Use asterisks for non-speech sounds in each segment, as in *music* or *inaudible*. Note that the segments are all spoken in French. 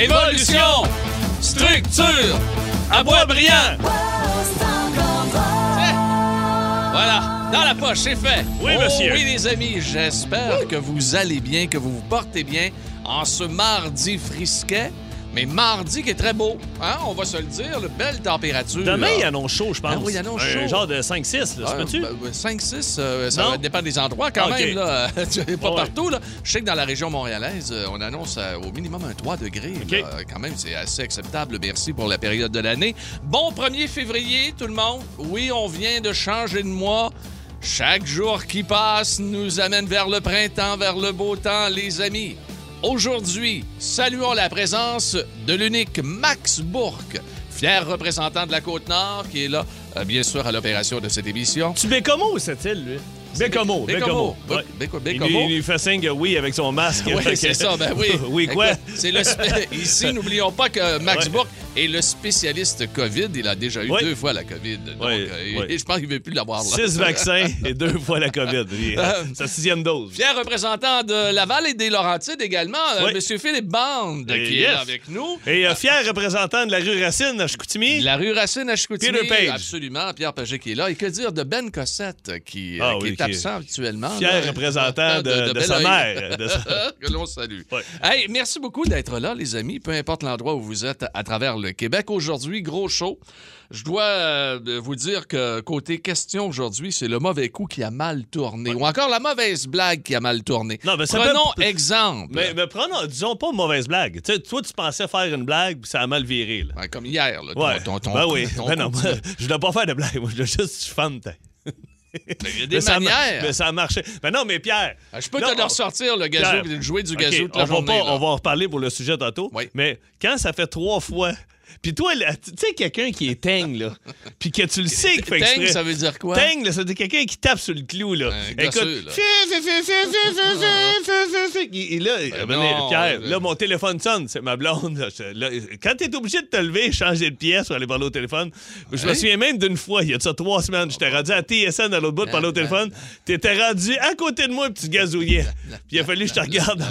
évolution, structure, à bois brillant. Voilà, dans la poche, c'est fait. Oui, Oh monsieur. oui, les amis, j'espère que vous allez bien, que vous vous portez bien en ce mardi frisquet. Mais mardi qui est très beau, hein? on va se le dire, le belle température. Demain, il annonce chaud, je pense. Ah oui, il annonce Un chaud. genre de 5-6, là, se peut-tu? ben, ben, 5-6, euh, ça Non? dépendre des endroits quand Ah, ok. même. Là. *laughs* Tu pas ouais. partout. Là. Je sais que dans la région montréalaise, euh, on annonce euh, au minimum un 3 degrés. Là. Quand même, c'est assez acceptable. Merci pour la période de l'année. Bon 1er février, tout le monde. Oui, on vient de changer de mois. Chaque jour qui passe nous amène vers le printemps, vers le beau temps, les amis. Aujourd'hui, saluons la présence de l'unique Max Bourque, fier représentant de la Côte-Nord, qui est là, euh, bien sûr, à l'opération de cette émission. Tu Bécomo, c'est-il, lui? Bécomo, Bécomo. Ouais. Il, fait signe que oui avec son masque. *laughs* Oui, c'est ça, ben oui. *laughs* oui, quoi? C'est le *laughs* Ici, n'oublions pas que Max Ouais. Bourque est le spécialiste COVID. Il a déjà eu deux fois la COVID. Donc, Ouais, euh, je pense qu'il ne veut plus l'avoir. là. Six vaccins *laughs* et deux fois la COVID. Euh, Sa sixième dose. Fier représentant de Laval et des Laurentides également, euh, Oui. Monsieur Philippe Bande, Et qui est là avec nous. Et euh, fier représentant de la rue Racine à Chicoutimi. La rue Racine à Chicoutimi. Peter Page. Absolument, Pierre Paget qui est là. Et que dire de Ben Cossette, qui, euh, Ah qui oui, est qui est absent actuellement. Fier là. représentant *laughs* de, de sa mère. de sa- *laughs* que l'on salue. Hey, merci beaucoup d'être là, les amis, peu importe l'endroit où vous êtes à travers le Québec. Aujourd'hui, gros show. Je dois euh, vous dire que côté question aujourd'hui, c'est le mauvais coup qui a mal tourné. Ou encore la mauvaise blague qui a mal tourné. Non, mais ça Prenons peut- exemple. Mais, mais prenons, disons pas mauvaise blague. Tu sais, toi, tu pensais faire une blague, puis ça a mal viré. Là. Ouais, comme hier, là, ton, Ouais. ton, ton- ben oui. Ben non, *laughs* je dois pas faire de blague. Moi, je dois juste femme. Il y a des Mais ça manières. Mais ça a marché. Ben non, mais Pierre. Ah, Je peux là, te le ressortir, le gazou, Pierre, jouer du gazou toute on la va journée. pas- là. on va en reparler pour le sujet tantôt. Oui. Mais quand ça fait trois fois. Puis toi, tu sais, quelqu'un qui est teigne, là, puis que tu le sais qu'il fait exprès. Teigne, ça veut dire quoi? Teigne, là, ça veut dire quelqu'un qui tape sur le clou, là. Écoute, là. Et là, Pierre, là, mon téléphone sonne, c'est ma blonde. Quand t'es obligé de te lever, changer de pièce pour aller parler au téléphone, je me souviens même d'une fois, il y a ça trois semaines, j'étais rendu à TSN à l'autre bout de parler au téléphone, t'étais rendu à côté de moi, puis tu gazouillais. Puis il a fallu que je te regarde.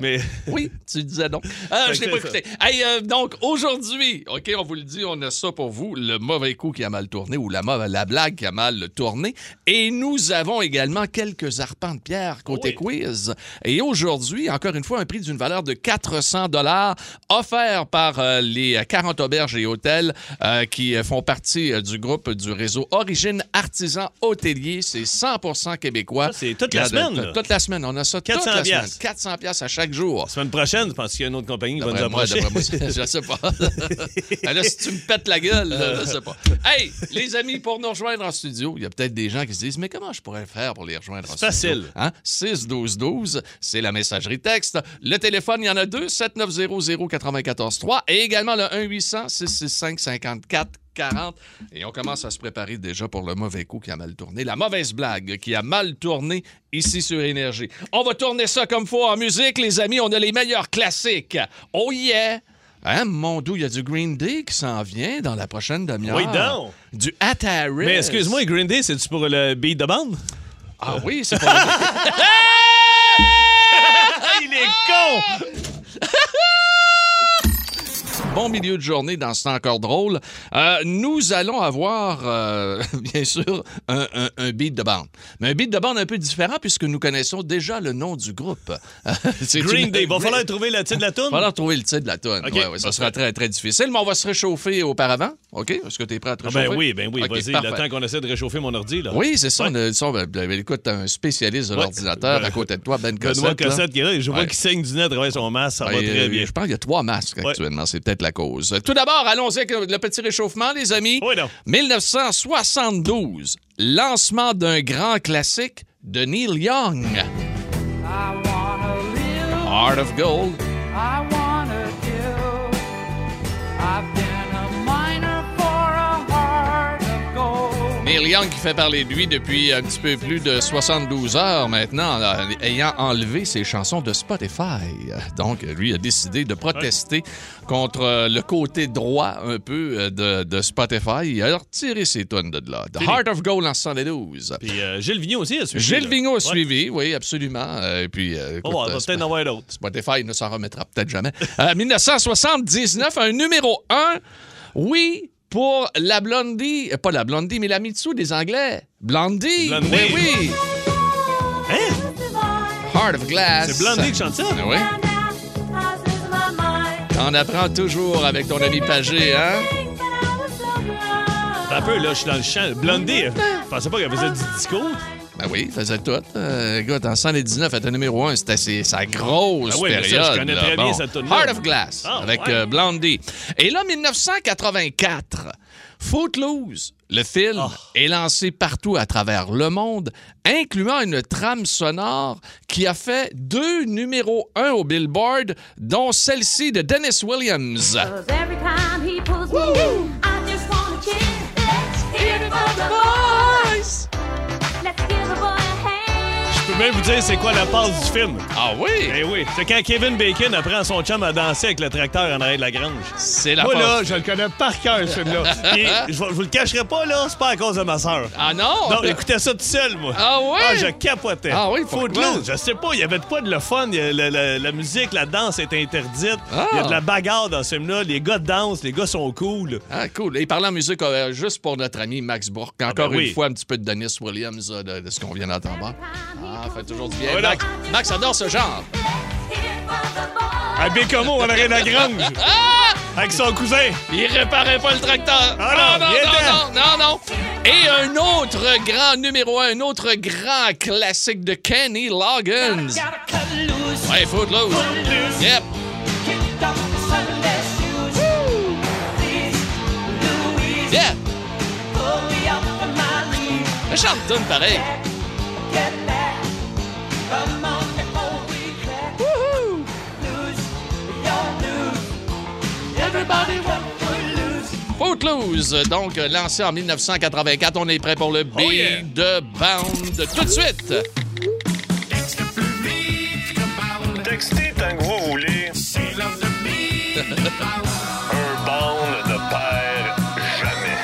Mais... Oui, tu disais donc. Ah, je l'ai pas écouté. Hey, euh, donc, aujourd'hui, OK, on vous le dit, on a ça pour vous, le mauvais coup qui a mal tourné ou la, blague qui a mal tourné. Et nous avons également quelques arpents de pierre côté quiz. Et aujourd'hui, encore une fois, un prix d'une valeur de 400 dollars offert par euh, les 40 auberges et hôtels euh, qui font partie du groupe du réseau Origine Artisan Hôtelier. C'est 100% québécois. Ça, c'est toute la semaine, là. Toute la semaine. On a ça toute 400 la semaine. piastres. 400 piastres à chaque jour. la semaine prochaine, je pense qu'il y a une autre compagnie qui va nous approcher. Moi, *laughs* je sais pas. *laughs* Là, si tu me pètes la gueule, je sais pas. Hey, les amis, pour nous rejoindre en studio, il y a peut-être des gens qui se disent Mais comment je pourrais faire pour les rejoindre en C'est studio? facile. Hein? 6-12-12, c'est la messagerie texte. Le téléphone, il y en a deux 7900-943 et également le 1-800-665-54. 40. Et on commence à se préparer déjà pour le mauvais coup qui a mal tourné. La mauvaise blague qui a mal tourné ici sur Énergie. On va tourner ça comme faut en musique, les amis. On a les meilleurs classiques. Oh yeah! Hein, mon doux, il y a du Green Day qui s'en vient dans la prochaine demi-heure. Oui, donc. Du Ataris. Mais excuse-moi, Green Day, c'est-tu pour le beat de bande? Ah oui, c'est pas... *laughs* Il est con! Bon milieu de journée dans ce temps encore drôle. Euh, nous allons avoir, euh, *laughs* bien sûr, un, un- un beat de bande. Mais un beat de bande un peu différent puisque nous connaissons déjà le nom du groupe. *laughs* C'est Green une- Day. Va falloir trouver le titre de la toune? Va falloir trouver le titre de la tonne. OK, Ouais, ouais, ça sera très, très difficile, mais on va se réchauffer auparavant. OK? Est-ce que tu es prêt à te Ah réchauffer? ben oui, ben oui, OK, vas-y, le temps qu'on essaie de réchauffer mon ordi, là. Oui, c'est ça. Ouais. on a- ça, ben, ben, écoute, un spécialiste de l'ordinateur à côté de toi, Ben Cossette. Benoît. Cossette qui est là, je vois qu'il saigne du nez à travers son masque, ça va très bien. Je pense qu'il y a trois masques actuellement. C'est peut-être la cause. Tout d'abord, allons-y avec le petit réchauffement, les amis. Oui, non. 1972, lancement d'un grand classique de Neil Young. I wanna live, Heart of Gold. I Neil Young qui fait parler de lui depuis un petit peu plus de 72 heures maintenant, euh, ayant enlevé ses chansons de Spotify. Donc, lui a décidé de protester contre euh, le côté droit un peu euh, de, de Spotify. Il a retiré ses tonnes de là. The. Heart of Gold en 72. Puis euh, Gilles Vigneault aussi a suivi. Gilles. Vigneault a Ouais. suivi, oui, absolument. Euh, Et puis, euh, écoute, Oh, on euh, va Sp- peut-être en avoir d'autres. Spotify ne s'en remettra peut-être jamais. Euh, 1979, un numéro 1, oui, pour la Blondie, euh, pas la Blondie, mais la Mitsu des Anglais. Blondie, Blondie. oui, oui. Hein? Heart of Glass. C'est Blondie qui chante ça? Ah Oui. T'en apprends toujours avec ton ami Pagé, hein? Un peu, là, je suis dans le champ. Blondie, je pensais pas qu'elle faisait du discours. Ben oui, il faisait tout. Euh, écoute, en 119, elle était numéro 1, c'était ses- sa grosse Ah oui, mais ça, je période. connais là. très bien cette. Heart of Glass, Ah, avec ouais. euh, Blondie. Et là, 1984, Footloose, le film, Ah. est lancé partout à travers le monde, incluant une trame sonore qui a fait deux numéros 1 au Billboard, dont celle-ci de Dennis Williams. Je peux même vous dire c'est quoi la passe du film. Ah oui? Eh oui, c'est quand Kevin Bacon apprend son chum à danser avec le tracteur en arrière de la grange. C'est la Moi, là, passe. je le connais par cœur, ce film-là. *laughs* Puis, je, vous- je vous le cacherai pas, là, c'est pas à cause de ma sœur. Ah non? Non, j'écoutais ça tout seul, moi. Ah ouais? Ah, je capotais. Ah oui? Footloose, je sais pas, il y avait de quoi de le fun. La, la- la musique, la danse est interdite. Ah. Il y a de la bagarre dans ce film-là. Les gars dansent, les gars sont cool. Ah, cool. Et parlant en musique, euh, juste pour notre ami Max Bourque, encore ben oui. une fois, un petit peu de Dennis Williams euh, de, de ce qu'on vient d'entendre. Ah, fait toujours du bien. Voilà. Max, Max adore ce genre. À Bécomo, arrière de la grange. *laughs* Avec son cousin. Il réparait pas le tracteur. Ah non, non, viens non, non, non, non. Et un autre grand numéro un, un autre grand classique de Kenny Loggins. Ouais, Footloose. Yep. Yeah. Le chante tune pareil. Footloose, donc lancé en 1984. On est prêt pour le Beat yeah. de Bound tout de suite. Textez tant que vous voulez. *laughs* Un bond ne perd jamais.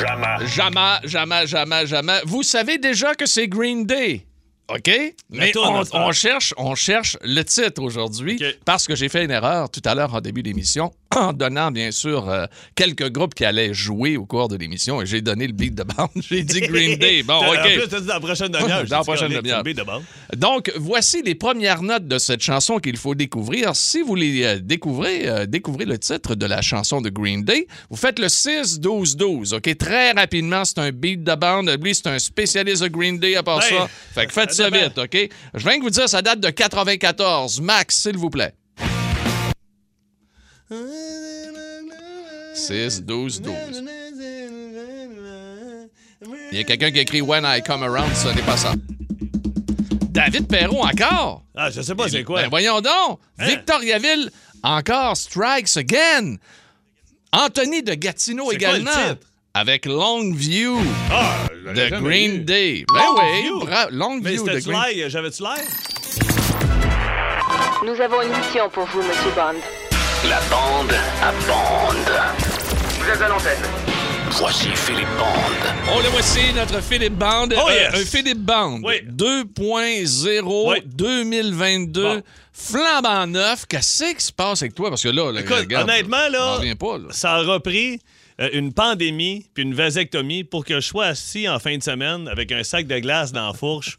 Jamais. Jamais, jamais, jamais, jamais. Vous savez déjà que c'est Green Day? OK? Mais on, cherche, on cherche le titre aujourd'hui parce que j'ai fait une erreur tout à l'heure en début d'émission *clears throat* en donnant, bien sûr, euh, quelques groupes qui allaient jouer au cours de l'émission et j'ai donné le beat de bande. *laughs* J'ai dit Green Day. Bon, En OK. plus, t'as dit dans la prochaine demi-heure. *laughs* Dans la prochaine demi-heure. Donc, voici les premières notes de cette chanson qu'il faut découvrir. Si vous les euh, découvrez, euh, découvrez le titre de la chanson de Green Day, vous faites le 6-12-12, OK? Très rapidement, c'est un beat de bande. Lui, c'est un spécialiste de Green Day à part Ouais. ça. Fait que faites Ça vite, OK? Je viens de vous dire, ça date de 94. Max, s'il vous plaît. 6-12-12. Il y a quelqu'un qui écrit When I Come Around, ce n'est pas ça. David Perron encore? Ah, je sais pas c'est quoi. Ben voyons donc! Hein? Victoriaville, encore Strikes Again. Anthony de Gatineau C'est quoi le également. titre? avec Longview Ah, jamais Green vu. Day. Ben Longview? oui, bra- Mais Longview de c'était-tu Green? J'avais-tu l'air? Nous avons une mission pour vous, Monsieur Bond. La bande à bande. Vous êtes à l'antenne. Voici Philippe Bande. On le voici, notre Philippe Band. Oh, Euh, yes. un Philippe Band Oui. 2.0 Oui. 2022. Bon. Flambant neuf. Qu'est-ce qui se passe avec toi? Parce que là, là, Écoute, regarde, honnêtement, là, pas, là. ça a repris une pandémie puis une vasectomie pour que je sois assis en fin de semaine avec un sac de glace dans la fourche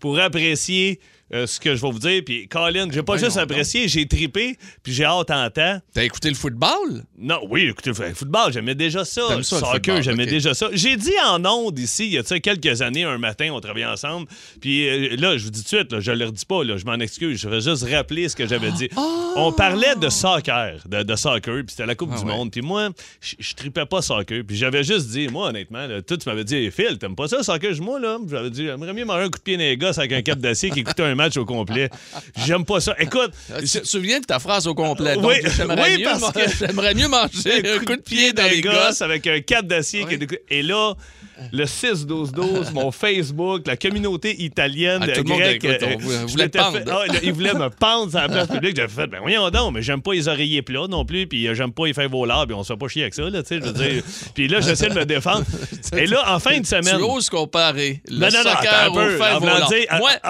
pour apprécier euh, ce que je vais vous dire. Puis, Colin, j'ai pas Voyons juste apprécié, j'ai tripé, puis j'ai hâte en temps. T'as écouté le football? Non, oui, écoutez, le football, j'aimais déjà ça. T'aimes ça, le Soccer, football, j'aimais déjà ça. J'ai dit en ondes ici, il y a quelques années, un matin, on travaillait ensemble. Puis euh, là, je vous dis tout de suite, là, je le redis pas, là, je m'en excuse. Je vais juste rappeler ce que j'avais dit. *gasps* On parlait de soccer, de, de soccer, puis c'était la Coupe Ah du ouais. Monde. Puis moi, je je tripais pas soccer. Puis j'avais juste dit, moi, honnêtement, là, toi, tu m'avais dit, Phil, t'aimes pas ça, soccer? Moi, là, j'avais dit, j'aimerais mieux manger un coup de pied dans les gosses avec un cap d'acier qui écoutait un match match au complet. J'aime pas ça. Écoute, Ah, Tu te souviens de ta phrase au complet? Donc, Oui, j'aimerais oui, mieux, parce que- *laughs* j'aimerais mieux manger *laughs* un coup de pied dans les gosses. avec un cap d'acier. qui- Et là, le 6-12-12, mon Facebook, la communauté italienne, Ah, tout le monde, grecque, écoute, on euh, voulait- fait- ah, ils voulaient me pendre sur la place publique. J'ai fait, ben voyons donc, mais j'aime pas les oreillers plats non plus, puis euh, j'aime pas les faire vos lards, puis on se fait pas chier avec ça, là, tu sais, je veux dire. Puis là, j'essaie de me défendre. *laughs* Et là, en fin de semaine... Tu oses comparer le Non, non, non, soccer attends un au peu. fer En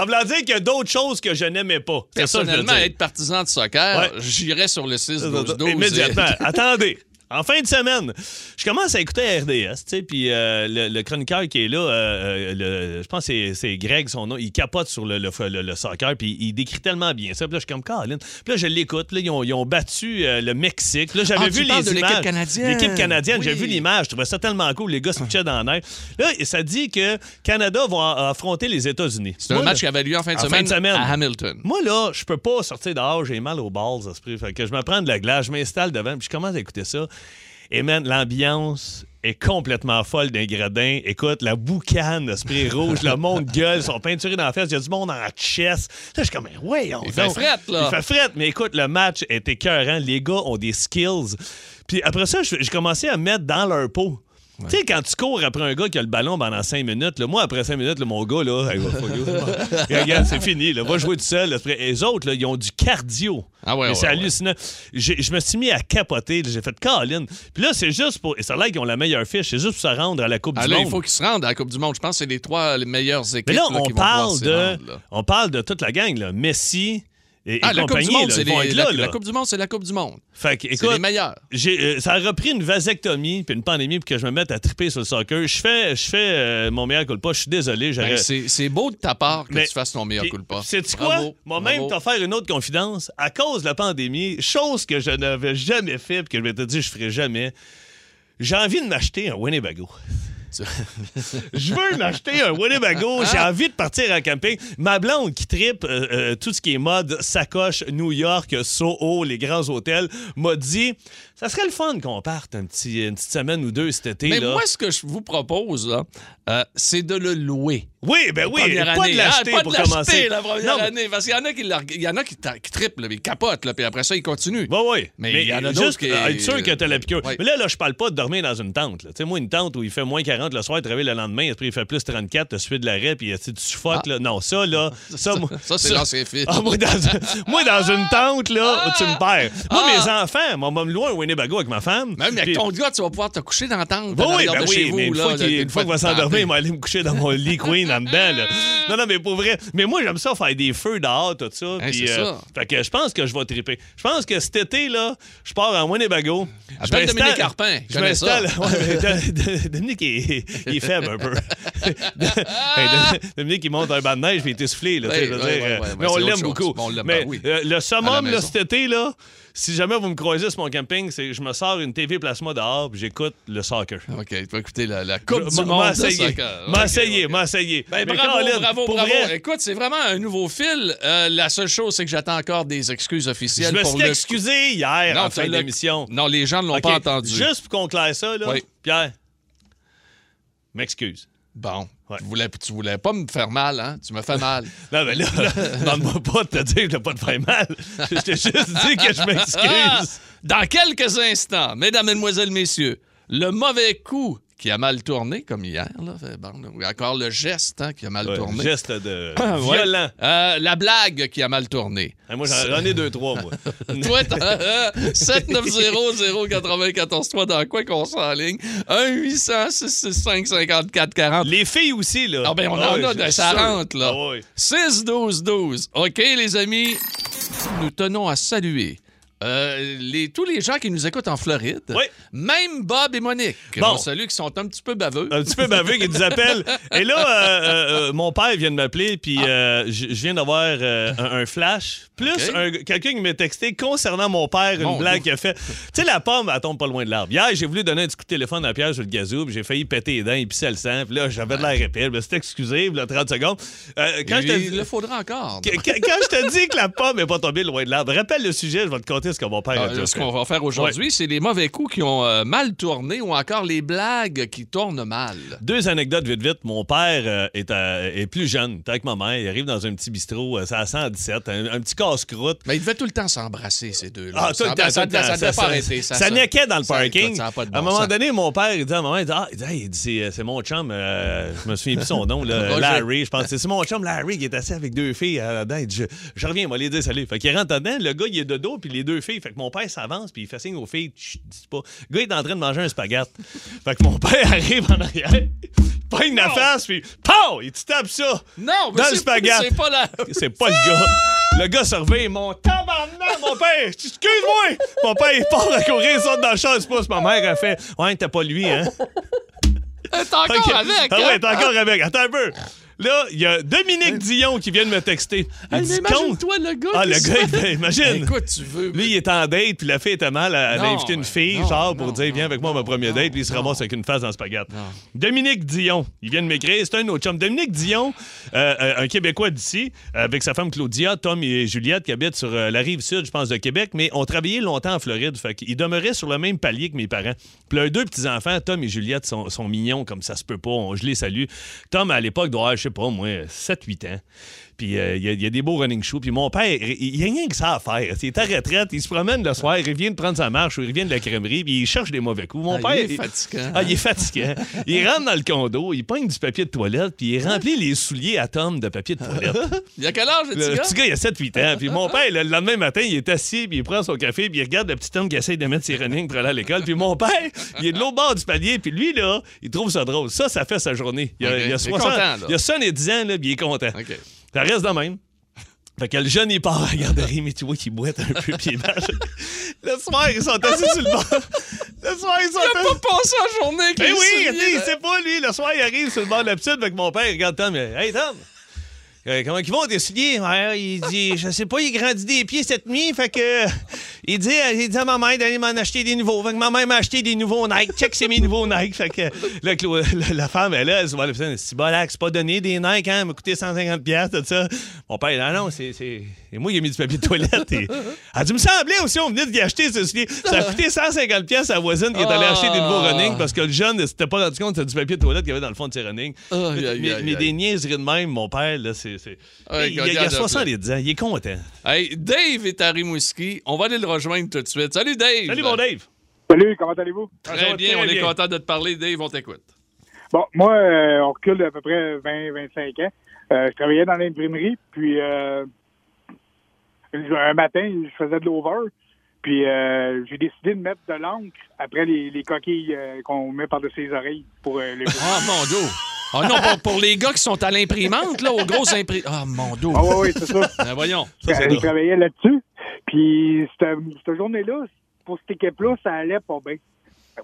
voulant dire- qu'il y a d'autres choses que je n'aimais pas. C'est ça que je veux personnellement, dire. être partisan de soccer, Ouais. j'irais sur le 6-12-12. Immédiatement. Attendez. En fin de semaine, je commence à écouter RDS, tu sais, puis euh, le, le chroniqueur qui est là, euh, euh, le- je pense que c'est- Greg, son nom, il capote sur le, soccer, puis il décrit tellement bien ça. Puis là, je suis comme Colin. Puis là, je l'écoute, là, ils ont, ils ont battu euh, le Mexique. Là, j'avais Ah, vu les l'équipe canadienne. L'équipe canadienne, j'ai vu l'image, je trouvais ça tellement cool, les gars se pitchaient dans la neige. Là, ça dit que Canada va affronter les États-Unis. C'est un match qui avait lieu en fin de, en fin semaine, de semaine. à Hamilton. moi, là, je peux pas sortir dehors, j'ai mal aux balles, à ce prix. Fait que je me prends de la glace, je m'installe devant, puis je commence à écouter ça. Et man, l'ambiance est complètement folle d'un gradin. Écoute, la boucane, le spray rouge, le monde gueule, sont peinturés dans la fesse, il y a du monde en chest. Là, je suis comme, ouais, on Il fait fret, là. Il fait fret, mais écoute, le match est écœurant. Les gars ont des skills. Puis après ça, j'ai commencé à me mettre dans leur peau. Tu sais, quand tu cours après un gars qui a le ballon pendant 5 minutes, là, moi, après 5 minutes, là, mon gars, là, hey, you. *laughs* regarde, c'est fini, là, va jouer tout seul. là. Après, Les autres, là, ils ont du cardio. Ah ouais, ouais, c'est hallucinant. Je me suis mis à capoter. là. J'ai fait Colin. Puis là, c'est juste pour. Et ça l'air qu'ils ont la meilleure fiche. C'est juste pour se rendre à la Coupe Ah, du là, Monde. il faut qu'ils se rendent à la Coupe du Monde. Je pense que c'est les trois les meilleures équipes Mais là, là, on qui parle de. rendre, là. On parle de toute la gang, là. Messi et, et Ah, la Coupe du Monde, c'est la, la. Coupe du Monde, c'est la Coupe du Monde. Fait que, C'est écoute, les meilleurs. J'ai, euh, ça a repris une vasectomie puis une pandémie pour que je me mette à triper sur le soccer. Je fais, je fais euh, mon meilleur coup de pas. Je suis désolé. Ben, c'est c'est beau de ta part que Mais- tu fasses ton meilleur Puis, coup de pas. Sais-tu quoi? Moi-même, faire une autre confidence. À cause de la pandémie, chose que je n'avais jamais fait et que je m'étais dit que je ferais jamais, j'ai envie de m'acheter un Winnebago. *laughs* je veux m'acheter un Winnebago. J'ai envie de partir en camping. Ma blonde qui tripe euh, euh, tout ce qui est mode sacoche, New York, Soho, les grands hôtels, m'a dit ça serait le fun qu'on parte un petit, une petite semaine ou deux cet été. Mais là. moi, ce que je vous propose, là, euh, c'est de le louer. oui, ben oui, pas année. de l'acheter Ah, pas pour de l'acheter commencer. la première Non, mais- année. Parce qu'il y en a qui, il y en a qui, qui trippent, là, ils capotent, là, puis après ça, ils continuent. Oui, oui. Mais il y en a d'autres juste qui- être sûr que t'as la piqûre. Oui. Mais là, là, je parle pas de dormir dans une tente. Tu sais, moi, une tente où il fait moins 40 le soir, tu réveilles le lendemain, après il fait plus 34, tu suis de l'arrêt, puis tu suffoques. Ah. là. Non, ça, là, *laughs* ça, moi- Ça, c'est l'ancien film. Ah, moi, dans, moi, dans une tente, là, tu me perds. Moi, Ah. mes enfants, moi, on me loin un Winnebago avec ma femme. Même avec ton gars, tu vas pouvoir te coucher dans la tente. Oui, ben oui, mais une fois qu'il une fois qu'il va s'endormir, il va aller me coucher dans mon *laughs* lit queen en dedans. Non, non, mais pour vrai. Mais moi, j'aime ça faire des feux dehors, tout ça. C'est euh, ça. Fait que je pense que je vais triper. Je pense que cet été, là, je pars en Winnebago. Appelle Dominique Carpin, je m'installe. Dominique, il, est faible un peu. *laughs* Dominique, il monte un banc de neige puis il est. Là, ouais, mais on l'aime beaucoup. Mais ben euh, le summum, cet été, là, si jamais vous me croisez sur mon camping, c'est je me sors une TV plasma dehors puis j'écoute le soccer. OK, tu vas écouter la, la Coupe du M'a- Monde. de soccer. Ben, bravo, Colin, bravo, bravo. vrai, Écoute, c'est vraiment un nouveau fil. Euh, la seule chose, c'est que j'attends encore des excuses je officielles me pour suis le... excusé hier Non, en fin. Non, les gens ne l'ont pas entendu. Juste pour qu'on claire ça, là, Oui. Pierre, m'excuse. Bon, Ouais. tu, voulais, tu voulais pas me faire mal, hein? Tu me fais mal. *laughs* Non, mais là, là *laughs* demande-moi pas de te dire que je vais pas te faire mal. Je t'ai juste dit que je Ah! m'excuse. *laughs* Dans quelques instants, mesdames, mesdemoiselles, messieurs, le mauvais coup qui a mal tourné, comme hier, là, bon, encore le geste hein, qui a mal Ouais, tourné. geste de *laughs* violent. Euh, la blague qui a mal tourné. Ah, moi, j'en ai deux, trois, moi. *laughs* Toi, euh, 790-094-3 dans quoi qu'on s'enligne? 1-800-665-5440. Les filles aussi, là. Ah ben, on Ah en a de ça sûr. rentre, là. Ah ouais. 6-12-12. OK, les amis, nous tenons à saluer euh, les, tous les gens qui nous écoutent en Floride. Oui. Même Bob et Monique. Bon. On salue qui sont un petit peu baveux. un petit peu baveux qui nous appelle. Et là, euh, euh, mon père vient de m'appeler, puis Ah. je viens d'avoir un, un flash. Plus quelqu'un qui m'a texté concernant mon père, une blague qu'il a fait. Tu sais, la pomme, elle tombe pas loin de l'arbre. Hier, j'ai voulu donner un petit coup de téléphone à Pierre sur le gazou, puis j'ai failli péter les dents, et pisser le sang. Puis là, j'avais de l'air épais. Me suis excusé, là, 30 secondes. Quand je te Il le faudra encore. Qu- qu- Quand je te dis que la pomme n'est pas tombée loin de l'arbre, rappelle le sujet, je vais te conter ce qu'on va faire. Ah, ce qu'on va faire aujourd'hui, c'est les mauvais coups qui ont euh, mal tourné ou encore les blagues qui tournent mal. Deux anecdotes vite vite. Mon père euh, est, à- est plus jeune, t'es avec ma mère. Il arrive dans un petit bistrot, euh, c'est à 117, un, un petit casse-croûte. Mais ils devaient tout le temps s'embrasser, ces deux-là. Ah, tout le ça, temps, ça, ça devait pas arrêter. Ça, ça niquait dans le ça, parking. écoute, ça bon à un moment sens. donné, mon père, il dit à maman, il dit, ah, Hey, dit, c'est, mon chum, euh, je me souviens plus son nom, là. *laughs* Larry, je pense. C'est mon chum Larry qui est assis avec deux filles euh, là-dedans. Il dit, je, je reviens, moi, les dire salut. Fait qu'il rentre dedans, le gars, il est de dos, puis les deux filles. Fait que mon père s'avance, puis il fait signe aux filles, Chut, dis pas. Le gars est en train de manger un spaghette. fait que mon père *laughs* arrive en arrière, il pogne la face, puis POW! Il te tape ça. Non, mais Dans le c'est- spaghette. C'est pas la. *laughs* C'est pas le gars. Le gars se réveille, mon tabarnak, mon père, excuse-moi! Mon père, il part à courir, il saute dans le il se pousse. Ma mère, a fait, ouais, t'as pas lui, hein? T'es encore avec. Ah hein? ouais, t'es encore avec. Attends un peu. Là, il y a Dominique Dion qui vient de me texter. Hey, dit, imagine-toi le gars. Ah, le gars, fait- imagine. Écoute, tu veux. Lui, il est en date, puis la fille était mal. Elle a invité une fille, non, genre, pour non, dire, viens avec moi à ma première date, puis il se ramasse avec une face dans le spaghette. Dominique Dion, il vient de m'écrire, c'est un autre chum. Dominique Dion, euh, euh, un Québécois d'ici, avec sa femme Claudia, Tom et Juliette, qui habitent sur euh, la rive sud, je pense, de Québec, mais ont travaillé longtemps en Floride. Fait qu'ils demeuraient sur le même palier que mes parents. Puis leurs deux petits-enfants, Tom et Juliette, sont, sont mignons comme ça se peut pas. On- je les salue. Tom, à l'époque, doit avoir, je sais pas, moi, 7-8 ans. Puis euh, il y, a- il y a des beaux running shoes. Puis mon père, il il y a rien que ça à faire. Il est à retraite, il se promène le soir, il vient de prendre sa marche ou il vient de la crèmerie, puis il cherche des mauvais coups. Mon Ah, père. il est fatigant. Ah, il est fatiguant. il rentre dans le condo, il pogne du papier de toilette, puis il remplit les souliers à Tom de papier de toilette. *laughs* Il y a quel âge, le petit gars? petit gars, il a 7-8 ans. Puis mon père, le lendemain matin, il est assis, puis il prend son café, puis il regarde le petit homme qui essaie de mettre ses running pour aller à l'école. Puis mon père, il est de l'autre bord du palier, puis lui, là, il trouve ça drôle. Ça, ça fait sa journée. Il a, Ok. il a Il est 60, content, là. il a 70 ans, là, puis il est content. Ça reste de même. Fait que le jeune, il part à la garderie, mais tu vois qu'il boite un peu, puis il marche. Le soir, ils sont assis sur le banc. Le soir, ils sont Il a assis. pas passé la journée avec Ben les oui, là. c'est pas lui. Le soir, il arrive sur le bord de la petite avec mon père. Il regarde Tom. il dit, Hey, Tom, euh, comment ils vont tes souliers? Ouais, il dit, je sais pas, il grandit des pieds cette nuit. Fait que, il dit, euh, il dit à ma mère d'aller m'en acheter des nouveaux. Fait que ma mère m'a acheté des nouveaux Nike. Check, c'est mes nouveaux Nike. Fait que, là, la, la femme, elle, elle se voit. C'est bolac, c'est pas donné des Nike, hein, m'a coûté 150$, piastres, tout ça. Mon père, il dit, ah non, c'est. c'est- Et moi, il a mis du papier de toilette. Et... Elle dit, me semblait aussi, on venait d'y acheter ce soulier. Ça a coûté 150$ piastres à la voisine qui est allée Ah. acheter des nouveaux running parce que le jeune ne s'était pas rendu compte que c'était du papier de toilette qu'il y avait dans le fond de ses running. Mais des niaiseries de même, mon père, là, c'est. C'est- Ouais, il, il a- il a regarde un peu. 70 ans, il est content. Hey, Dave est à Rimouski. On va aller le rejoindre tout de suite. Salut, Dave. Salut, mon Dave. Salut, comment allez-vous? Ça Très bien, très on est bien. content de te parler, Dave. On t'écoute. Bon, moi, euh, on recule d'à peu près 20-25 ans. Euh, je travaillais dans l'imprimerie, puis euh, un matin, je faisais de l'over, puis euh, j'ai décidé de mettre de l'encre après les, les coquilles euh, qu'on met par-dessus les oreilles pour euh, les... Ah, *laughs* mon dos. Oh non, pour, pour les gars qui sont à l'imprimante, là, aux grosses imprimantes. Ah, mon dos. Ah oui, oui, c'est ça. *laughs* Ben, voyons. Ça, je drôle. travaillais là-dessus, puis cette, cette journée-là, pour cette équipe-là, ça allait pas bien.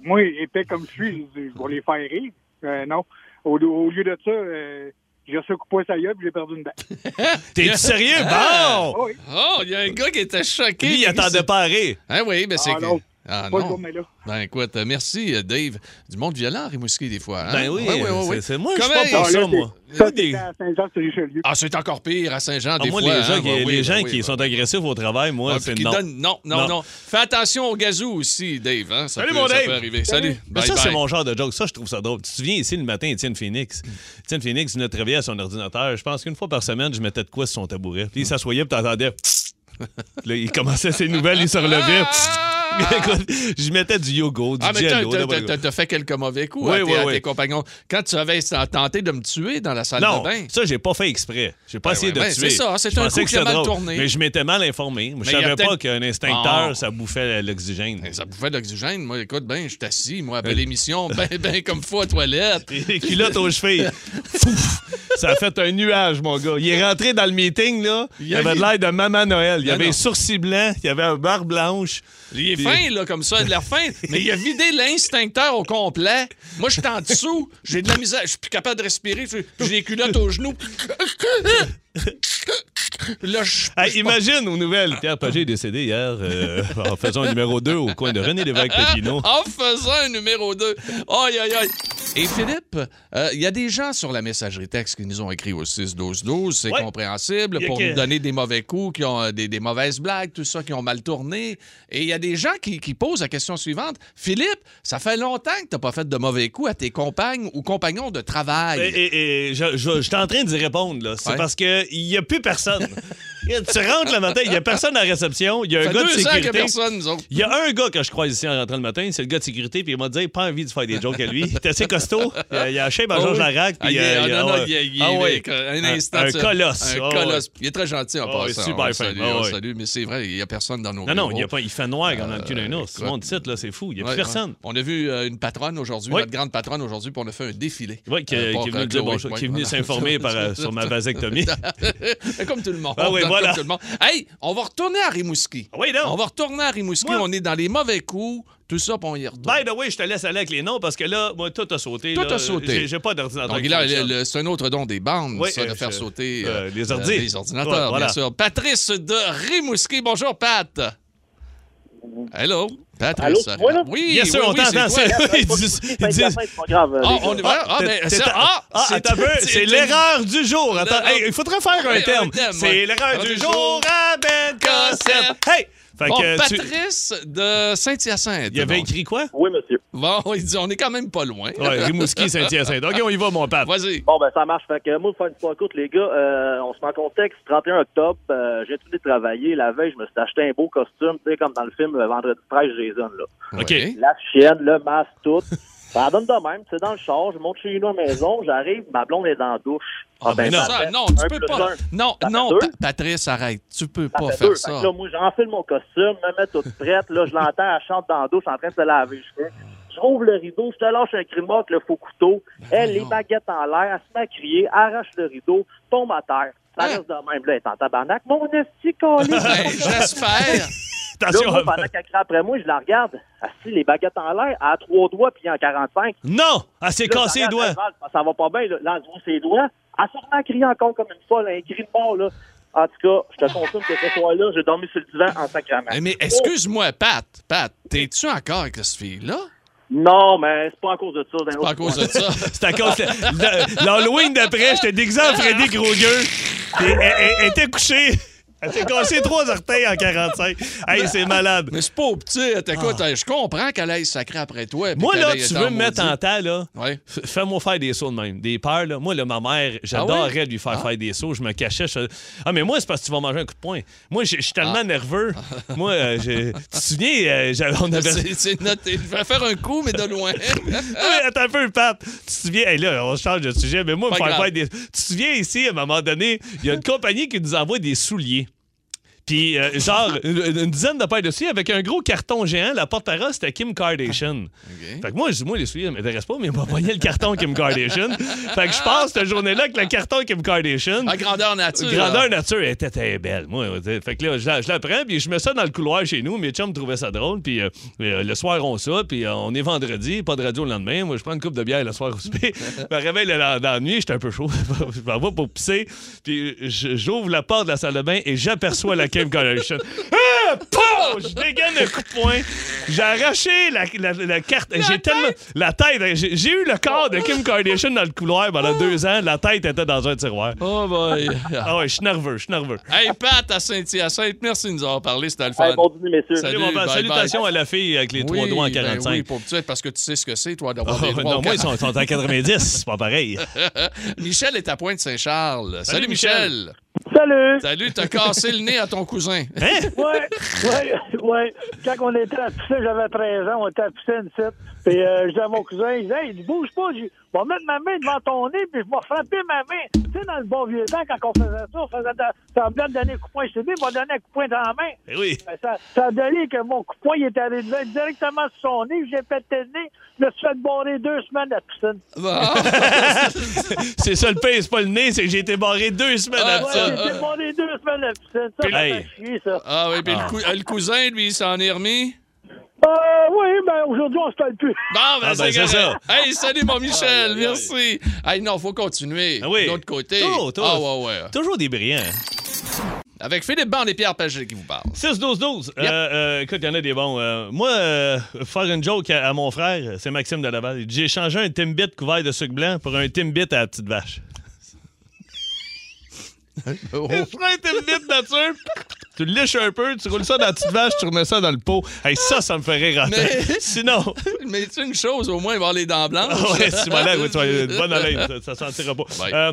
Moi, épais comme je suis, je dis, je vais les faire rire. Euh, non. Au, au lieu de ça, euh, j'ai reçu un coup de poing sur la gueule, puis j'ai perdu une dent. *laughs* T'es *laughs* sérieux? Ah! Bon! Ah oui, Oh, il y a un gars qui était choqué. Lui, il attendait pas à rire. Ah oui, ben c'est Ah. Ah pas journée-là. Ben écoute, euh, merci euh, Dave. Du monde violent Rimouski des fois. hein? Ben oui, Ouais, ouais, ouais, c'est- ouais. c'est- moi, je suis Comment- pas pour Ah, ça, là, moi. c'est- Ça, Des- c'était à Saint-Jean-sur-Richelieu. Ah, c'est encore pire à Saint-Jean Ah, des moi, fois. les gens, hein? qui, les oui, gens oui, qui oui. sont agressifs au travail, moi, Ah, c'est non. donnent- non, non, Non. non. Fais attention au gazou aussi, Dave. Hein? Ça Salut, peut, mon ça Dave. peut arriver. Salut. Mais Bye, ça, c'est mon genre de joke. Ça, je trouve ça drôle. Tu te souviens ici le matin, Étienne Phoenix? Étienne Phoenix venait travailler à son ordinateur. Je pense qu'une fois par semaine, je mettais de quoi sur son tabouret. Puis il s'assoyait, puis t'entendais. *laughs* Là, il commençait ses nouvelles, il se relevait. *laughs* Écoute, je mettais du yoga, du Ah, jello. t'as- fait quelques mauvais coups Oui, à, tes, oui, à oui. tes compagnons. Quand tu avais tenté de me tuer dans la salle Non, de bain. ça, j'ai pas fait exprès. J'ai pas Ben essayé de ouais, tuer. c'est ça, c'est un coup que qui a c'était mal tourné. Mais je m'étais mal informé. Je a savais pas qu'un instincteur, ça bouffait l'oxygène. Ben, ça bouffait de l'oxygène. Moi, écoute, ben, je suis assis, moi, après l'émission, ben, *laughs* ben, comme faut à toilette. *laughs* Les culottes aux chevilles. Fouf! Ça a fait un nuage, mon gars. Il est rentré dans le meeting, là. Il avait de l'air de Maman Noël. Il avait non. les sourcils blancs, il avait un barbe blanche. Il est fin, là, comme ça, il a de l'air fin, mais il a vidé l'instincteur au complet. Moi, je suis en dessous, j'ai de la misère, je suis plus capable de respirer, j'ai les culottes aux genoux. Là. Hey, imagine aux nouvelles. Pierre Pagé est décédé hier euh, en faisant un numéro 2 au coin de René Lévesque Pépino. En faisant un numéro 2. Aïe, aïe, aïe. Et Philippe, euh, il y a des gens sur la messagerie texte qui nous ont écrit au 6-12-12, c'est Ouais. compréhensible, pour que- nous donner des mauvais coups, qui ont euh, des, des mauvaises blagues, tout ça, qui ont mal tourné. Et il y a des gens qui, qui posent la question suivante. Philippe, ça fait longtemps que tu n'as pas fait de mauvais coups à tes compagnes ou compagnons de travail. Et, et- et je, je- j'étais en train d'y répondre, là. C'est Ouais. parce qu'il n'y a plus personne. *laughs* tu rentres le matin, il n'y a personne à la réception, il y a un ça gars de sécurité. personne, nous autres. Il y a un gars que je croise ici en rentrant le matin, c'est le gars de sécurité, puis il m'a dit pas envie de faire des jokes à lui. Il est assez costaud. Il a, il a la shape à Ah Georges oui. Larac. Ah, Puis il euh, non, non, ouais. il est- il est- Ah ouais. un instant. colosse. Un Ah colosse. Il est très gentil en Ah passant. super on le fin. salue, on le ouais. salue, mais c'est vrai, il n'y a personne dans nos Non, non, il, y a pas, il fait noir quand on a le cul d'un ours. écoute. Mon titre, là, c'est fou. Il n'y a plus personne. On a vu euh, une patronne aujourd'hui, notre grande patronne aujourd'hui, puis on a fait un défilé. Oui, qui, est venu euh, dire Chloé, bonjour, ouais, qui est venu voilà. s'informer euh, sur ma vasectomie. *laughs* comme tout le monde. Voilà. tout le monde. Hey, on va retourner à Rimouski. Ah oui, non. On va retourner à Rimouski. Moi- On est dans les mauvais coups. Tout ça, puis on y retourne. By the way, je te laisse aller avec les noms parce que là, moi, tout a sauté. Tout là. a sauté. J'ai- pas d'ordinateur. Donc, là, c'est un autre don des bandes, Oui, ça, de euh, faire je- sauter euh, les ordi. les ordinateurs, Ouais, voilà. bien sûr. Patrice de Rimouski. Bonjour, Pat. Hello. Patrice. Allô, moi, là? Oui, Yes, sir, oui, on oui, t'entend. c'est- Ils disent- ils disent- C'est pas grave. Ah, on est ah, ben, ça- ah, Ah, c'est- un peu, c'est l'erreur du jour. Attends, il faudrait faire un thème, C'est l'erreur du jour à Ben. Cossette. Hey! Fait Bon, que tu- Patrice de Saint-Hyacinthe. Il avait donc. écrit quoi? Oui, monsieur. Bon, *laughs* il dit, on est quand même pas loin. Ouais, Rimouski, Saint-Hyacinthe. OK, on y va, mon pape. Vas-y. Bon, ben, ça marche. Fait que moi, pour faire une histoire courte, les gars, euh, on se met en contexte. 31 octobre, euh, j'ai tout travailler. La veille, je me suis acheté un beau costume, tu sais, comme dans le film euh, Vendredi 13, Jason, là. OK. La chienne, le masque, tout. Ça donne de même. C'est dans le char. Je monte chez nous à la maison. J'arrive, ma blonde est dans la douche. Ah, ben non. ça non, tu peux pas. un. Non, Ça non, Patrice, arrête. Tu peux Ça pas faire deux. ça. Fait que là, moi, j'enfile mon costume, me mets toute prête. Là, je l'entends, elle chante dans la douche en train de se laver les cheveux. Je rouvre le rideau, je te lâche un cri avec le faux couteau. Elle, les baguettes en l'air, elle se met à crier, arrache le rideau, tombe à terre. Ça Hein? reste de même. Là, elle est en tabarnak. Mon esti, *laughs* collé. Ben, J'espère. Là, Attention. moi, pendant qu'elle crie après moi, je la regarde. Assis, les baguettes en l'air, à trois doigts, puis en 45. Non! Elle s'est Là, je cassé les doigts. Ça va pas bien, là. Là, elle ses doigts. Elle sûrement crié encore comme une folle, un cri de mort, là. En tout cas, je te confirme que ce soir-là, j'ai dormi sur le divan en sacrament. Eh, Mais excuse-moi, Pat. Pat, t'es-tu encore avec cette fille-là? Non, mais c'est pas à cause de ça. d'un Pas autre à cause de ça. *laughs* C'est à cause. de- L'Halloween d'après, j'étais déguisé en Freddy elle- elle était couchée. Elle s'est cassé trois orteils en 45. Hey, c'est malade. Mais c'est pas au petit. Écoute, je comprends qu'elle aille sacrer après toi. Ah. Moi, là, tu veux me mettre en temps, là? Fais-moi faire des sauts de même. Des peurs, là. Moi, là, ma mère, j'adorerais Ah ouais? lui faire faire des sauts. Je me cachais. je- Ah, mais moi, c'est parce que tu vas manger un coup de poing. Moi, je suis tellement Ah. nerveux. *laughs* moi, euh, je- tu te souviens, euh, on avait. C'est noté. Je vais faire un coup, mais de loin. *laughs* Oui, attends un peu, Pat. Tu te souviens, hey, là, on change de sujet, mais moi, Pas faire faire des. Tu te souviens ici, à un moment donné, il y a une compagnie qui nous envoie des souliers. Puis, euh, genre, *laughs* une, une dizaine de paires de souliers avec un gros carton géant. La porte-parole, c'était Kim Kardashian. OK. Fait que moi, je dis, moi, les souliers, ça m'intéresse pas, mais il m'a envoyé le carton Kim Kardashian. fait que je passe cette journée-là avec le carton Kim Kardashian. À grandeur nature. Grandeur nature, elle était très belle. Moi, fait que là, je la, je la prends, puis je mets ça dans le couloir chez nous. Mes chums trouvaient ça drôle, puis euh, euh, le soir, on ça, puis euh, on est vendredi, pas de radio le lendemain. Moi, je prends une coupe de bière le soir au souper. *laughs* je me réveille le- dans la nuit, j'étais un peu chaud. *laughs* je m'en vais pour pisser, puis j'ouvre la porte de la salle de bain et j'aperçois la Kim Kardashian. Ah! Pow! Je dégaine un coup de poing. J'ai arraché la, la- la carte. J'ai tellement. La tête. J'ai eu le corps de Kim Kardashian dans le couloir pendant deux ans. La tête était dans un tiroir. Oh boy. Ah ouais, je suis nerveux, je suis nerveux. hey, Pat à Saint-Hyacinthe, merci de nous avoir parlé. C'était le fun. Hey, bon dîner, messieurs. Salut, Salut, mon père. bye, Salutations bye. à la fille avec les trois Oui, doigts en ben 45. oui, pour petit, parce que tu sais ce que c'est, toi, d'avoir Oh, des doigts non, moi, ils sont, sont en 90, c'est pas pareil. *laughs* Michel est à Pointe-Saint-Charles. Salut, Salut, Michel. Michel. Salut! Salut, t'as cassé le nez à ton cousin. Hein? *laughs* Ouais, ouais, ouais. Quand on était à piscine, j'avais 13 ans, on était à piscine, ici. Puis euh, je dis à mon cousin, il dit, hey, il bouge pas, je vais mettre ma main devant ton nez, puis je vais frapper ma main. Tu sais, dans le bon vieux temps, quand on faisait ça, on faisait de- semblant de donner un coup de poing. Je te dis, il va donner un coup de poing dans la main. Eh oui. Ben, Ça, ça a donné que mon coup de poing il est arrivé directement sur son nez, j'ai pété le nez, je me suis fait barrer deux semaines à la piscine. Bon. *laughs* *laughs* c'est ça le pire, c'est pas le nez, c'est que j'ai été barré deux semaines Ah, à Ouais, ça. j'ai été barré deux semaines à la piscine. Ça, ça Hey. fait chier, ça. Ah oui, puis le, cou- le cousin, lui, il s'en est remis? Euh, oui, ben aujourd'hui, on se parle plus. Bon, ben, Ah, ben, c'est correct. Hey, salut, mon Michel. Merci. Hey, non, faut continuer. Ah oui. De l'autre côté. Toujours, toujours. Ah, ouais, ouais. Toujours des brillants. Avec Philippe Band et Pierre Pagé qui vous parlent. 6-12-12. Euh, euh, écoute, il y en a des bons. Euh, moi, euh, faire une joke à, à mon frère, c'est Maxime de Laval. Il dit, J'ai changé un Timbit couvert de sucre blanc pour un Timbit à la petite vache. *laughs* Oh. *laughs* Un Timbit nature, tu le liches un peu, tu roules ça dans la petite vache, tu remets ça dans le pot. Hey, ça, ça me ferait. Mais- *laughs* Sinon, *laughs* Mais tu une chose, au moins, avoir les dents blanches. Ah ouais, si ouais, tu vas une bonne haleine, ça, ça sentira pas. Euh,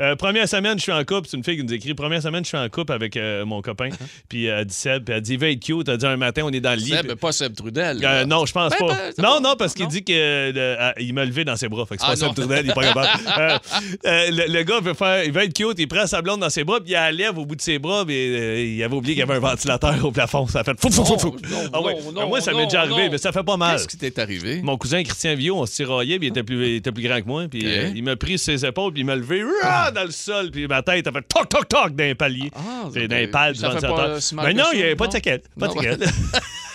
euh, première semaine, je suis en couple, c'est une fille qui nous écrit. Première semaine, je suis en couple avec euh, mon copain, puis euh, elle dit Seb, puis elle dit, il va être cute. Elle dit un matin, on est dans le lit. Seb, puis- pas Seb Trudel. Non, je pense Ben, pas. ben, c'est non, pas- non, parce qu'il dit qu'il m'a levé dans ses bras. Fait que c'est Ah, pas non. le Trudel, il est pas capable. *laughs* Le, le gars veut faire, il veut être cute, il prend sa blonde dans ses bras, puis il la lève au bout de ses bras, euh, il avait oublié qu'il y avait un ventilateur au plafond. Ça a fait fou, fou, Ah ouais. non, Ben, moi, ça m'est déjà arrivé, non. mais ça fait pas mal. Qu'est-ce qui t'est arrivé? Mon cousin Christian Viau, on se tiraillait, puis il était plus, il était plus grand que moi. Puis Ok. euh, il m'a pris ses épaules, puis il m'a levé rah, dans le sol, puis ma tête a fait toc, toc, toc dans les paliers. Ah, les pales du ventilateur. Mais que non, il n'y avait pas de séquelles. Pas de. *laughs*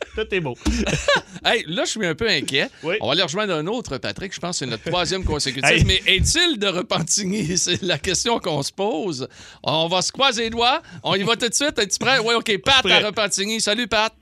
*laughs* Tout est beau. *laughs* Hey, là, je suis un peu inquiet. Oui. On va aller rejoindre un autre, Patrick. Je pense que c'est notre troisième consécutif. Hey. Mais est-il de Repentigny? *laughs* C'est la question qu'on se pose. On va se croiser les doigts. On y va tout de suite. Es-tu prêt? Oui, OK. Pat à Repentigny. Salut, Pat.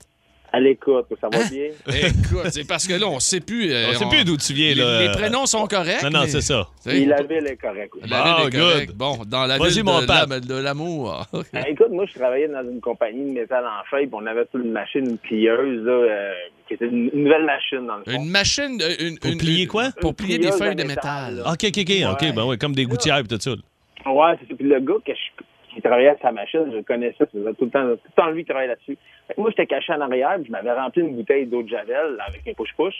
À l'écoute, ça Hein? va bien? *laughs* Écoute, c'est parce que là, on sait plus. euh, On sait plus d'où tu viens, les, là. les prénoms sont corrects. Non, non, mais- c'est ça. tu sais, Et la ville est correcte. aussi. La Ah, ville est correcte. good. Bon, dans la Vas-y, ville mon de, de l'amour. *laughs* Ben, écoute, moi, je travaillais dans une compagnie de métal en feuille, puis on avait toute une machine, une plieuse, là, euh, qui était une, une nouvelle machine, dans le fond. Une machine. euh, Une, Pour une- plier une- quoi? Pour Une plier des plieuse feuilles de de métal, métal. là. OK, OK, OK. OK, ben oui, comme des gouttières et tout ça. là. Ouais, c'est ça. Puis le gars que je- qui travaillait à sa machine, je le connaissais, tout le temps, tout le temps lui qui travaillait là-dessus. Moi, j'étais caché en arrière, puis je m'avais rempli une bouteille d'eau de Javel avec un push-push.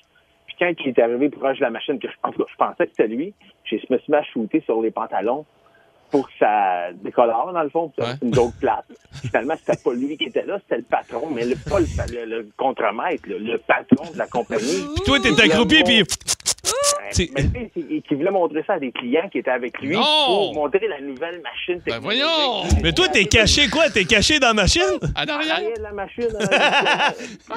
Puis quand il est arrivé proche de la machine, que je, en tout cas, je pensais que c'était lui, je me suis mis à shooter sur les pantalons pour que ça décolore, dans le fond, Ouais. une autre place. Finalement, c'était pas lui qui était là, c'était le patron, mais le, pas le, le, le contremaître, le patron de la compagnie. Puis toi, t'es accroupi, puis... Mais lui, il- qui voulait montrer ça à des clients qui étaient avec lui Non! pour montrer la nouvelle machine Ben technologique. voyons! Mais toi, t'es caché quoi? T'es caché dans la machine? En En arrière? arrière de la machine. *laughs*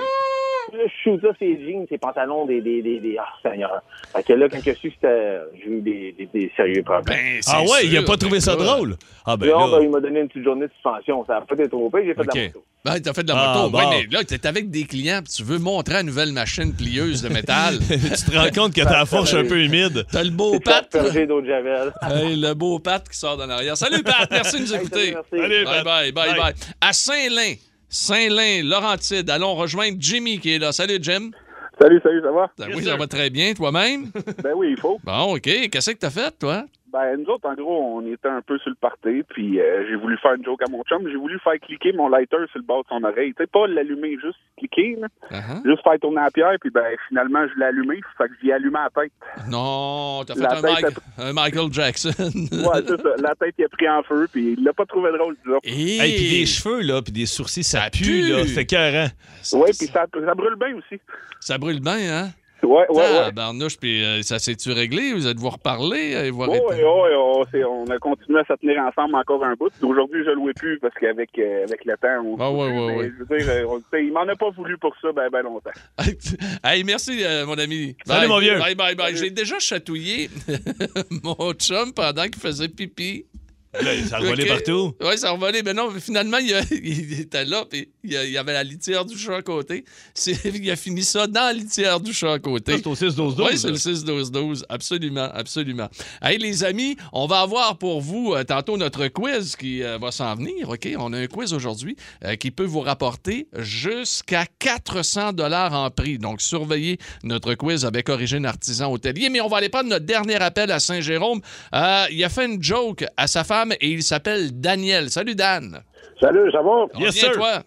Là, je shoot ça, ses jeans, ses pantalons, des, des, des, des... Ah, Seigneur. Fait que là, quand je suis. J'ai eu des, des, des sérieux problèmes. Ben, c'est Ah ouais, il a pas trouvé ça drôle? Ah ben Là, ben, là... il m'a donné une petite journée de suspension. Ça a pas été trop pire, j'ai fait de la moto. Ben, t'as fait de la Ah, moto. bon. Ouais, mais là, t'es avec des clients puis tu veux montrer la nouvelle machine plieuse de métal. *laughs* tu te rends compte que ta fourche un peu humide. T'as le beau Pat. Javel. Hey, le beau Pat qui sort d'en arrière. Salut Pat, merci de nous Hey, écouter. salut, merci. Allez, Bye bye, bye Bye. bye. À Saint-Lin, Saint-Lin, Laurentide, allons rejoindre Jimmy qui est là. Salut Jim. Salut, salut, ça va? Ben oui, ça va très bien, toi-même. Ben oui, il faut. Bon, OK. Qu'est-ce que t'as fait, toi? Ben, nous autres, en gros, on était un peu sur le party, puis euh, j'ai voulu faire une joke à mon chum. J'ai voulu faire cliquer mon lighter sur le bas de son oreille. Tu sais, pas l'allumer, juste cliquer, là. Uh-huh. Juste faire tourner la pierre, puis ben, finalement, je l'ai allumé, fait que j'y ai allumé la tête. Non, t'as fait La un, tête Mike- un Michael Jackson. *laughs* Ouais, c'est ça. La tête, il a pris en feu, puis il l'a pas trouvé drôle, disons. Et... Hey, puis des cheveux, là, puis des sourcils, ça, Ça pue, pue. là. C'est écœurant. Ouais, puis ça, ça brûle bien aussi. Ça brûle bien, hein? Ouais, ouais, ouais. Tabarnouche, puis euh, ça s'est-tu réglé? Vous êtes-vous reparlé? euh, Ouais, arrêtez- ouais, on, a continué à se tenir ensemble encore un bout. Aujourd'hui, je le louais plus parce qu'avec euh, avec le temps, on Ah, ouais, ouais, ouais. Je veux dire, euh, on- il m'en a pas voulu pour ça ben, ben longtemps. *laughs* hey, merci, euh, mon ami. Salut, Bye. mon vieux. Bye, bye, bye. J'ai déjà chatouillé *laughs* mon chum pendant qu'il faisait pipi. Là, ça a revolé Ok. partout. Oui, ça a revolé. Mais non, mais finalement, il, a- *laughs* il était là, puis il, y avait la litière du chat à côté. *laughs* Il a fini ça dans la litière du chat à côté. C'est au 6-12-12. Oui, c'est le 6-12-12. Absolument, absolument. Hey, les amis, on va avoir pour vous euh, tantôt notre quiz qui euh, va s'en venir. OK? On a un quiz aujourd'hui euh, qui peut vous rapporter jusqu'à 400 dollars en prix. Donc, surveillez notre quiz avec Origine Artisan Hôtelier. Mais on va aller prendre notre dernier appel à Saint-Jérôme. Il a fait une joke à sa femme et il s'appelle Daniel. Salut, Dan. Salut, ça va? Yes, sir. toi.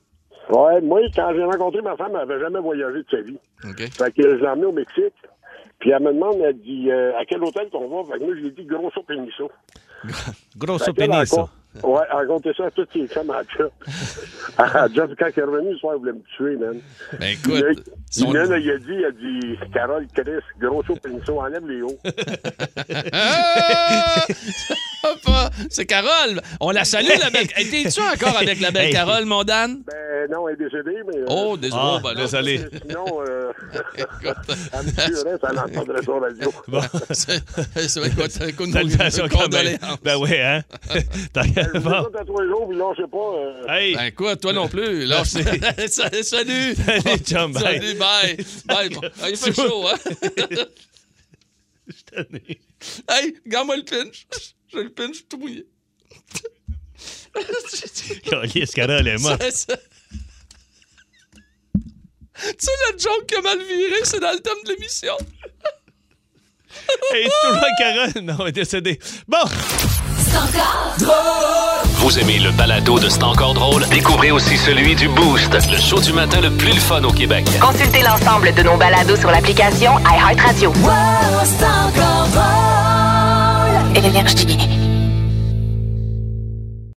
Ouais, moi, quand j'ai rencontré ma femme, elle n'avait jamais voyagé de sa vie. OK. Fait que je l'ai emmenée au Mexique. Puis elle me demande, elle dit, euh, à quel hôtel qu'on va? Fait que moi, je lui ai dit Grosso Peniso. *laughs* Grosso Fait Ouais, racontait ça à toutes ses femmes à job. *laughs* à quand elle est revenue, le soir, elle voulait me tuer, man. Ben, Il écoute. il y en a, il a dit, il a dit, Carole, Chris, Grosso Peniso, enlève les hauts. Ah! *laughs* Ah! C'est Carole. On la salue, la belle. T'es-tu encore avec la belle. Carole, mon Dan? Ben, non, elle est décédée, mais. euh, Oh, désolé. Ah, ben là, désolé. *laughs* Sinon, euh, écoute, elle me tuerait, ça l'entendrait sur la radio. Bon. c'est c'est vrai quand même. condoléances. Ben oui, hein? *laughs* Je vous bon. à les jours, puis je sais pas. euh, Hey! Ben quoi, toi non plus. *laughs* Merci. *laughs* Salut! Salut! Chum, bye. Salut, bye! Bye, bon. Ah, il fait chaud, hein? Tanné. hey, garde-moi le pinch. J'ai le pinch tout mouillé. Calice, Carole est morte. Tu sais, le joke qui a mal viré, c'est dans le thème de l'émission. Hey, tu toujours Carole? Non, elle est décédée. Bon! Vous aimez le balado de C'est encore drôle? Découvrez aussi celui du Boost, le show du matin le plus le fun au Québec. Consultez l'ensemble de nos balados sur l'application iHeartRadio. Énergie.